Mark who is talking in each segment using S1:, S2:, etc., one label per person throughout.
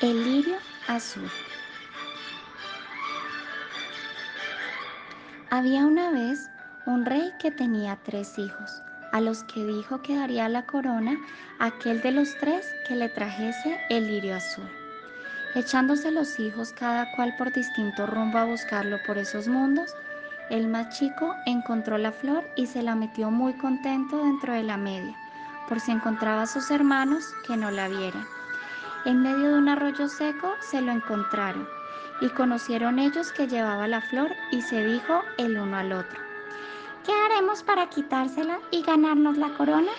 S1: El lirio azul. Había una vez un rey que tenía tres hijos, a los que dijo que daría la corona aquel de los tres que le trajese el lirio azul. Echándose los hijos cada cual por distinto rumbo a buscarlo por esos mundos, el más chico encontró la flor y se la metió muy contento dentro de la media, por si encontraba a sus hermanos que no la vieran. En medio de un arroyo seco se lo encontraron y conocieron ellos que llevaba la flor y se dijo el uno al otro. ¿Qué haremos para quitársela y ganarnos la corona?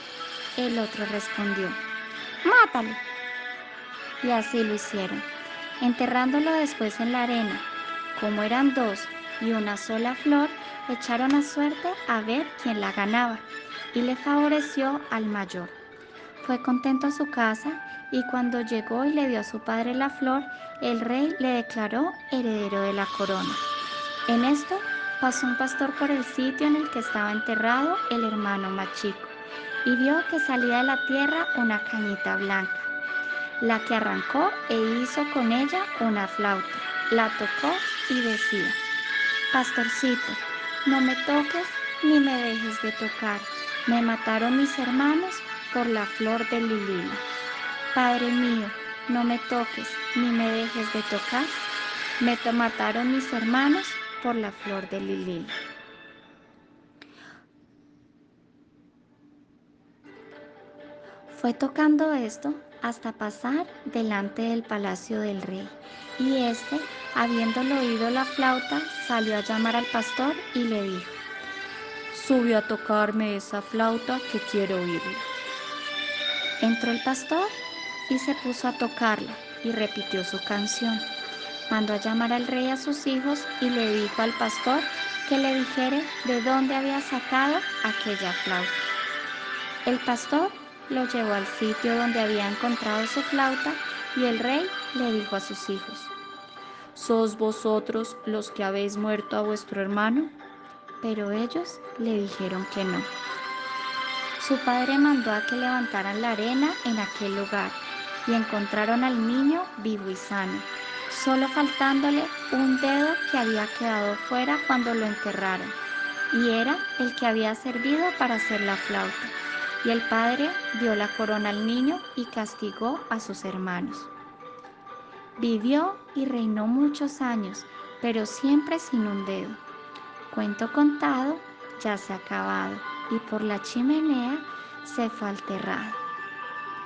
S1: El otro respondió, mátalo. Y así lo hicieron, enterrándolo después en la arena. Como eran dos y una sola flor, echaron a suerte a ver quién la ganaba y le favoreció al mayor. Fue contento a su casa y cuando llegó y le dio a su padre la flor, el rey le declaró heredero de la corona. En esto pasó un pastor por el sitio en el que estaba enterrado el hermano más chico y vio que salía de la tierra una cañita blanca, la que arrancó e hizo con ella una flauta, la tocó y decía, Pastorcito, no me toques ni me dejes de tocar, me mataron mis hermanos por la flor de lilila. Padre mío, no me toques ni me dejes de tocar. Me mataron mis hermanos por la flor de lilila. Fue tocando esto hasta pasar delante del palacio del rey. Y éste, habiéndolo oído la flauta, salió a llamar al pastor y le dijo, sube a tocarme esa flauta que quiero oírla. Entró el pastor y se puso a tocarla y repitió su canción. Mandó a llamar al rey a sus hijos y le dijo al pastor que le dijere de dónde había sacado aquella flauta. El pastor lo llevó al sitio donde había encontrado su flauta y el rey le dijo a sus hijos, ¿Sos vosotros los que habéis muerto a vuestro hermano? Pero ellos le dijeron que no. Su padre mandó a que levantaran la arena en aquel lugar y encontraron al niño vivo y sano, solo faltándole un dedo que había quedado fuera cuando lo enterraron, y era el que había servido para hacer la flauta. Y el padre dio la corona al niño y castigó a sus hermanos. Vivió y reinó muchos años, pero siempre sin un dedo. Cuento contado ya se ha acabado y por la chimenea se fue al terrado.